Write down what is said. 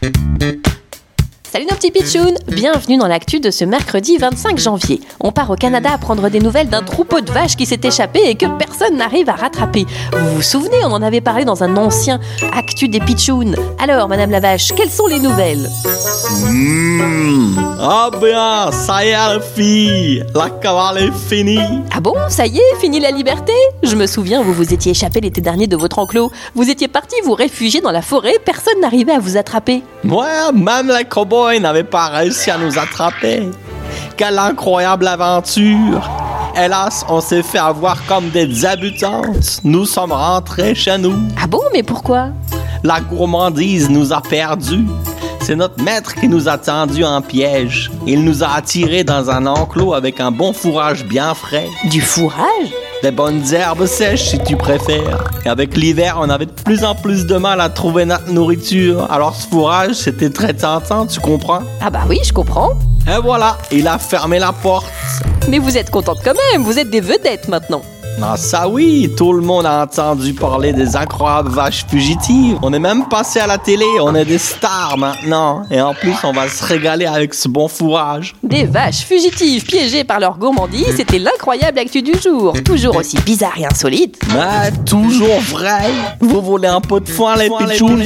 Thank Salut nos petits pitchouns Bienvenue dans l'actu de ce mercredi 25 janvier. On part au Canada à prendre des nouvelles d'un troupeau de vaches qui s'est échappé et que personne n'arrive à rattraper. Vous vous souvenez, on en avait parlé dans un ancien actu des pitchouns. Alors, Madame la Vache, quelles sont les nouvelles? Mmh. Ah bien, ça y est, les filles, la cavale est finie. Ah bon, ça y est, fini la liberté? Je me souviens, vous vous étiez échappé l'été dernier de votre enclos. Vous étiez parti vous réfugier dans la forêt, personne n'arrivait à vous attraper. Ouais, même les cowboys n'avaient pas réussi à nous attraper. Quelle incroyable aventure. Hélas, on s'est fait avoir comme des habitantes. Nous sommes rentrés chez nous. Ah bon, mais pourquoi? La gourmandise nous a perdus. C'est notre maître qui nous a tendus en piège. Il nous a attirés dans un enclos avec un bon fourrage bien frais. Du fourrage? Des bonnes herbes sèches si tu préfères. Et avec l'hiver, on avait de plus en plus de mal à trouver notre nourriture. Alors ce fourrage, c'était très tentant, tu comprends? Ah bah oui, je comprends. Et voilà, il a fermé la porte. Mais vous êtes contente quand même, vous êtes des vedettes maintenant. Ah ça oui, tout le monde a entendu parler des incroyables vaches fugitives. On est même passé à la télé, on est des stars maintenant. Et en plus, on va se régaler avec ce bon fourrage. Des vaches fugitives piégées par leur gourmandise, c'était l'incroyable actu du jour. Toujours aussi bizarre et insolite. Mais toujours vrai. Vous voulez un pot de foin, les pichous